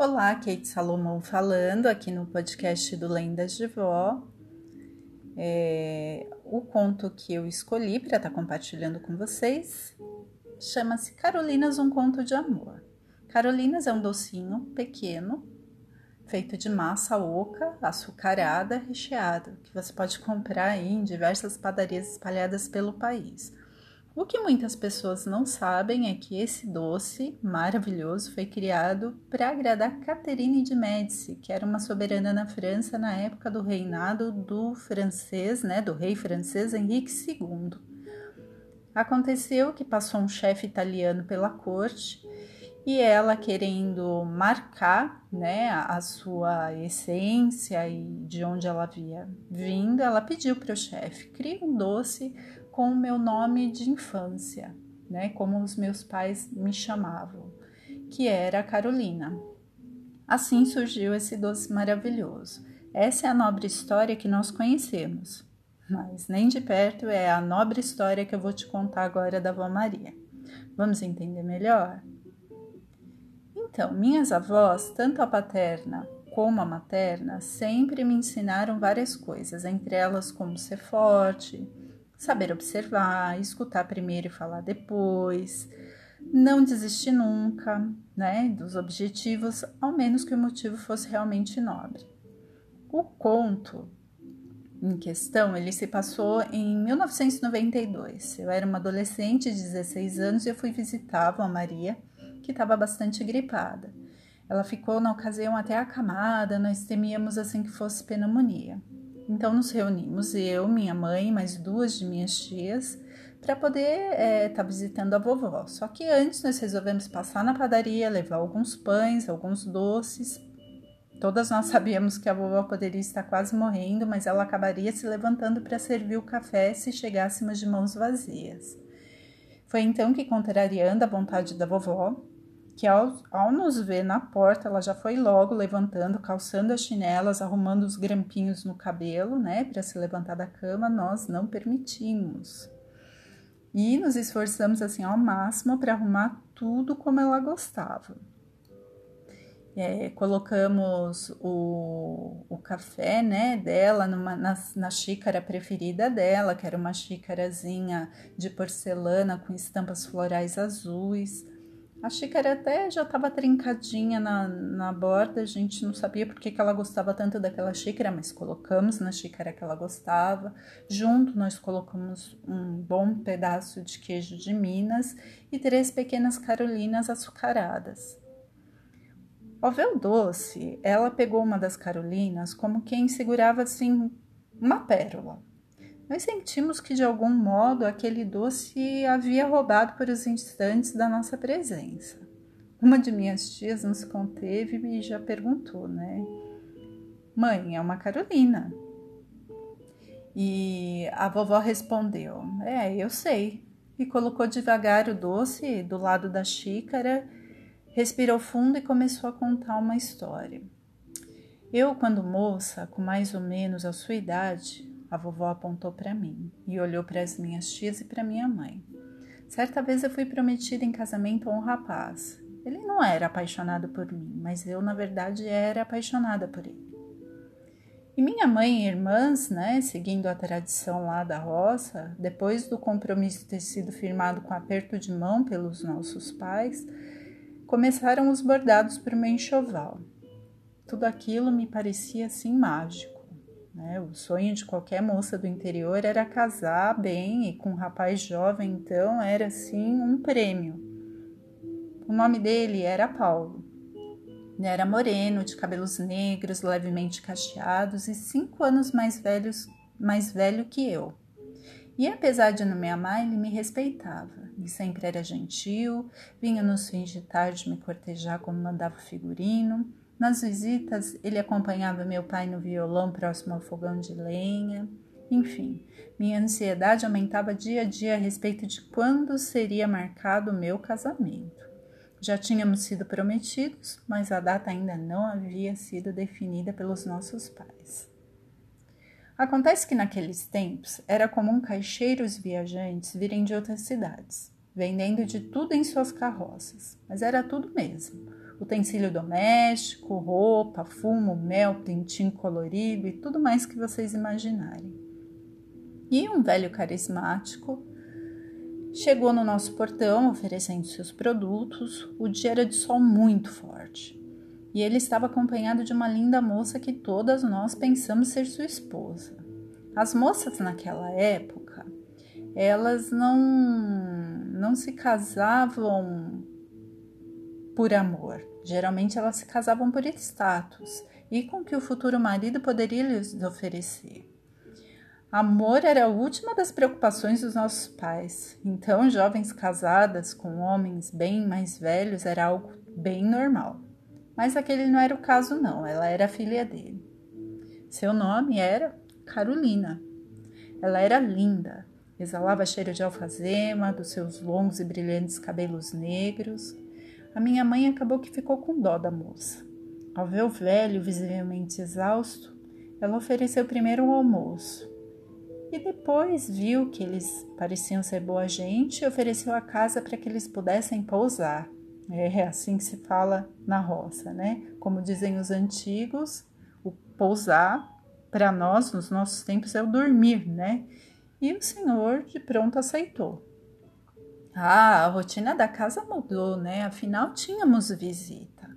Olá, Kate Salomão falando aqui no podcast do Lendas de Vó. É, o conto que eu escolhi para estar tá compartilhando com vocês chama-se Carolinas, um conto de amor. Carolinas é um docinho pequeno, feito de massa oca, açucarada, recheado, que você pode comprar em diversas padarias espalhadas pelo país. O que muitas pessoas não sabem é que esse doce maravilhoso foi criado para agradar Catherine de Médici, que era uma soberana na França na época do reinado do francês, né, do rei francês Henrique II. Aconteceu que passou um chefe italiano pela corte e ela querendo marcar, né, a sua essência e de onde ela havia vindo, ela pediu para o chefe: "Crie um doce com o meu nome de infância, né, como os meus pais me chamavam, que era Carolina. Assim surgiu esse doce maravilhoso. Essa é a nobre história que nós conhecemos, mas nem de perto é a nobre história que eu vou te contar agora da avó Maria. Vamos entender melhor? Então, minhas avós, tanto a paterna como a materna, sempre me ensinaram várias coisas, entre elas como ser forte, saber observar, escutar primeiro e falar depois, não desistir nunca, né, dos objetivos, ao menos que o motivo fosse realmente nobre. O conto em questão, ele se passou em 1992. Eu era uma adolescente de 16 anos e eu fui visitar a Maria, que estava bastante gripada. Ela ficou na ocasião até acamada, nós temíamos assim que fosse pneumonia. Então nos reunimos, eu, minha mãe, mais duas de minhas tias, para poder estar é, tá visitando a vovó. Só que antes nós resolvemos passar na padaria, levar alguns pães, alguns doces. Todas nós sabíamos que a vovó poderia estar quase morrendo, mas ela acabaria se levantando para servir o café se chegássemos de mãos vazias. Foi então que, contrariando a vontade da vovó, que ao, ao nos ver na porta, ela já foi logo levantando, calçando as chinelas, arrumando os grampinhos no cabelo, né, para se levantar da cama, nós não permitimos. E nos esforçamos assim ao máximo para arrumar tudo como ela gostava. É, colocamos o, o café né, dela numa, na, na xícara preferida dela, que era uma xícarazinha de porcelana com estampas florais azuis. A xícara até já estava trincadinha na, na borda, a gente não sabia por que, ela gostava tanto daquela xícara, mas colocamos na xícara que ela gostava. Junto nós colocamos um bom pedaço de queijo de Minas e três pequenas carolinas açucaradas. Ao ver o doce, ela pegou uma das carolinas como quem segurava assim uma pérola nós sentimos que de algum modo aquele doce havia roubado por os instantes da nossa presença. Uma de minhas tias nos conteve e já perguntou, né? Mãe, é uma Carolina. E a vovó respondeu: É, eu sei. E colocou devagar o doce do lado da xícara, respirou fundo e começou a contar uma história. Eu, quando moça, com mais ou menos a sua idade, a vovó apontou para mim e olhou para as minhas tias e para minha mãe. Certa vez eu fui prometida em casamento a um rapaz. Ele não era apaixonado por mim, mas eu, na verdade, era apaixonada por ele. E minha mãe e irmãs, né, seguindo a tradição lá da roça, depois do compromisso ter sido firmado com aperto de mão pelos nossos pais, começaram os bordados para o meu enxoval. Tudo aquilo me parecia assim mágico. Né? O sonho de qualquer moça do interior era casar bem e com um rapaz jovem, então era assim um prêmio. O nome dele era Paulo. Era moreno, de cabelos negros, levemente cacheados e cinco anos mais, velhos, mais velho que eu. E apesar de não me amar, ele me respeitava. E sempre era gentil, vinha nos fins de tarde me cortejar como mandava o figurino nas visitas, ele acompanhava meu pai no violão próximo ao fogão de lenha. Enfim, minha ansiedade aumentava dia a dia a respeito de quando seria marcado o meu casamento. Já tínhamos sido prometidos, mas a data ainda não havia sido definida pelos nossos pais. Acontece que naqueles tempos era comum caixeiros viajantes virem de outras cidades, vendendo de tudo em suas carroças, mas era tudo mesmo utensílio doméstico, roupa, fumo, mel, pintinho colorido e tudo mais que vocês imaginarem. E um velho carismático chegou no nosso portão oferecendo seus produtos. O dia era de sol muito forte e ele estava acompanhado de uma linda moça que todas nós pensamos ser sua esposa. As moças naquela época, elas não não se casavam por amor. Geralmente elas se casavam por status e com que o futuro marido poderia lhes oferecer. Amor era a última das preocupações dos nossos pais. Então, jovens casadas com homens bem mais velhos era algo bem normal. Mas aquele não era o caso, não. Ela era filha dele. Seu nome era Carolina. Ela era linda, exalava cheiro de alfazema dos seus longos e brilhantes cabelos negros a minha mãe acabou que ficou com dó da moça. Ao ver o velho visivelmente exausto, ela ofereceu primeiro um almoço e depois viu que eles pareciam ser boa gente e ofereceu a casa para que eles pudessem pousar. É assim que se fala na roça, né? Como dizem os antigos, o pousar para nós, nos nossos tempos, é o dormir, né? E o senhor de pronto aceitou. Ah, a rotina da casa mudou, né? Afinal, tínhamos visita.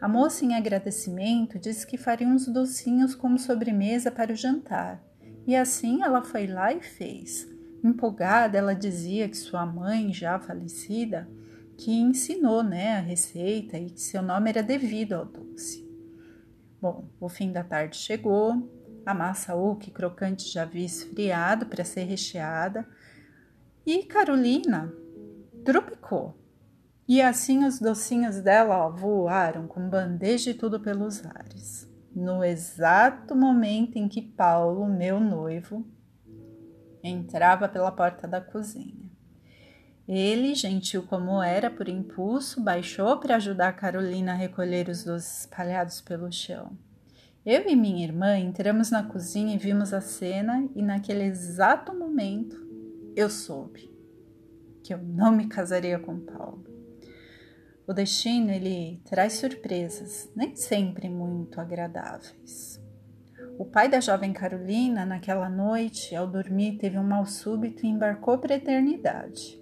A moça, em agradecimento, disse que faria uns docinhos como sobremesa para o jantar. E assim ela foi lá e fez. Empolgada, ela dizia que sua mãe, já falecida, que ensinou né, a receita e que seu nome era devido ao doce. Bom, o fim da tarde chegou, a massa oque crocante já havia esfriado para ser recheada, e Carolina, trupicou. E assim os docinhos dela ó, voaram com bandeja e tudo pelos ares. No exato momento em que Paulo, meu noivo, entrava pela porta da cozinha. Ele, gentil como era, por impulso, baixou para ajudar Carolina a recolher os doces espalhados pelo chão. Eu e minha irmã entramos na cozinha e vimos a cena, e naquele exato momento eu soube que eu não me casaria com Paulo. O destino ele traz surpresas, nem sempre muito agradáveis. O pai da jovem Carolina, naquela noite, ao dormir, teve um mal súbito e embarcou para a eternidade.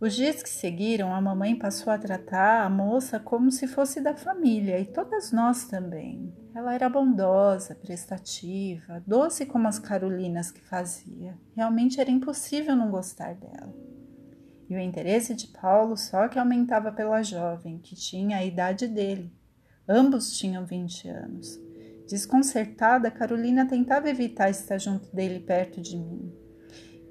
Os dias que seguiram, a mamãe passou a tratar a moça como se fosse da família e todas nós também. Ela era bondosa, prestativa, doce como as Carolinas que fazia. Realmente era impossível não gostar dela. E o interesse de Paulo só que aumentava pela jovem, que tinha a idade dele. Ambos tinham 20 anos. Desconcertada, Carolina tentava evitar estar junto dele perto de mim.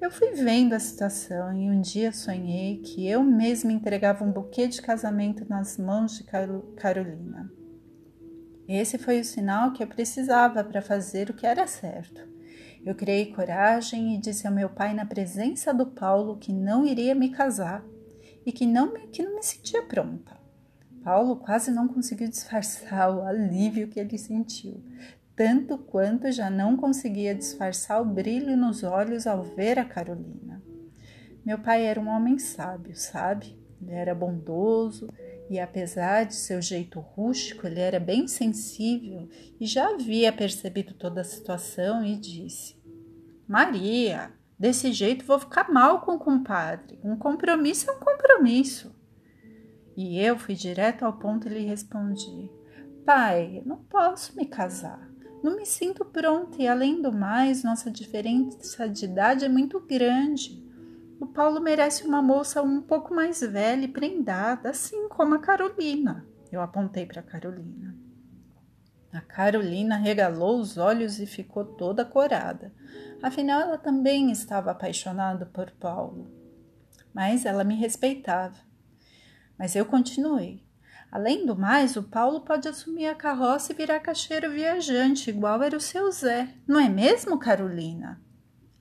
Eu fui vendo a situação e um dia sonhei que eu mesma entregava um buquê de casamento nas mãos de Carolina. Esse foi o sinal que eu precisava para fazer o que era certo. Eu criei coragem e disse ao meu pai na presença do Paulo que não iria me casar e que não me, que não me sentia pronta. Paulo quase não conseguiu disfarçar o alívio que ele sentiu tanto quanto já não conseguia disfarçar o brilho nos olhos ao ver a Carolina. Meu pai era um homem sábio, sabe? Ele era bondoso e, apesar de seu jeito rústico, ele era bem sensível e já havia percebido toda a situação e disse: Maria, desse jeito vou ficar mal com o compadre. Um compromisso é um compromisso. E eu fui direto ao ponto e lhe respondi: Pai, não posso me casar. Não me sinto pronta e, além do mais, nossa diferença de idade é muito grande. O Paulo merece uma moça um pouco mais velha e prendada, assim como a Carolina. Eu apontei para Carolina. A Carolina regalou os olhos e ficou toda corada. Afinal, ela também estava apaixonada por Paulo. Mas ela me respeitava. Mas eu continuei. Além do mais, o Paulo pode assumir a carroça e virar caixeiro viajante, igual era o seu Zé. Não é mesmo, Carolina?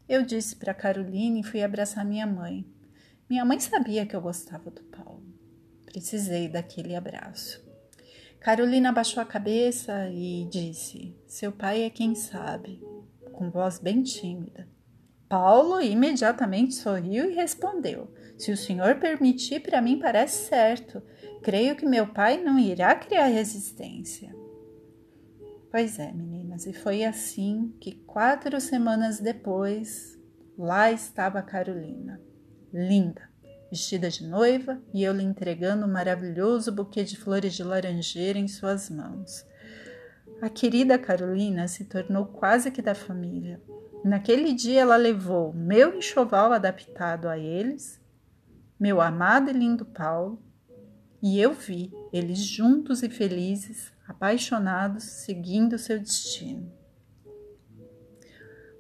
Eu disse para Carolina e fui abraçar minha mãe. Minha mãe sabia que eu gostava do Paulo. Precisei daquele abraço. Carolina abaixou a cabeça e disse: Seu pai é quem sabe, com voz bem tímida. Paulo imediatamente sorriu e respondeu: Se o senhor permitir, para mim parece certo. Creio que meu pai não irá criar resistência. Pois é, meninas, e foi assim que quatro semanas depois, lá estava Carolina, linda, vestida de noiva e eu lhe entregando um maravilhoso buquê de flores de laranjeira em suas mãos. A querida Carolina se tornou quase que da família. Naquele dia ela levou meu enxoval adaptado a eles, meu amado e lindo Paulo, e eu vi eles juntos e felizes, apaixonados, seguindo seu destino.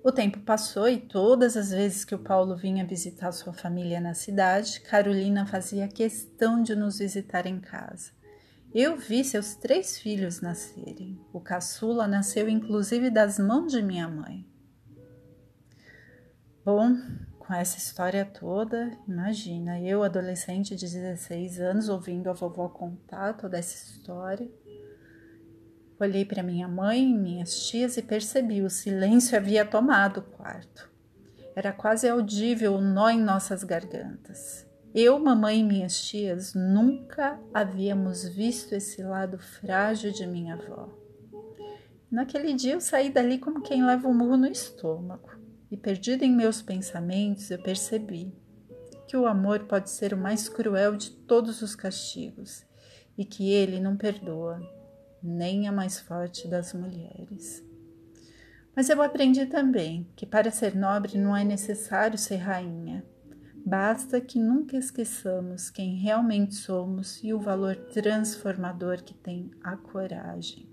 O tempo passou e todas as vezes que o Paulo vinha visitar sua família na cidade, Carolina fazia questão de nos visitar em casa. Eu vi seus três filhos nascerem. O caçula nasceu inclusive das mãos de minha mãe. Bom, com essa história toda, imagina, eu, adolescente de 16 anos, ouvindo a vovó contar toda essa história Olhei para minha mãe minhas tias e percebi o silêncio havia tomado o quarto. Era quase audível o nó em nossas gargantas. Eu, mamãe e minhas tias nunca havíamos visto esse lado frágil de minha avó. Naquele dia eu saí dali como quem leva um murro no estômago e, perdido em meus pensamentos, eu percebi que o amor pode ser o mais cruel de todos os castigos e que ele não perdoa nem a mais forte das mulheres. Mas eu aprendi também que para ser nobre não é necessário ser rainha. Basta que nunca esqueçamos quem realmente somos e o valor transformador que tem a coragem.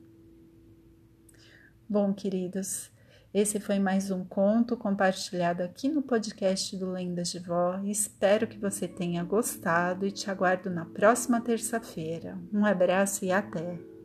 Bom, queridos, esse foi mais um conto compartilhado aqui no podcast do Lendas de Vó. Espero que você tenha gostado e te aguardo na próxima terça-feira. Um abraço e até!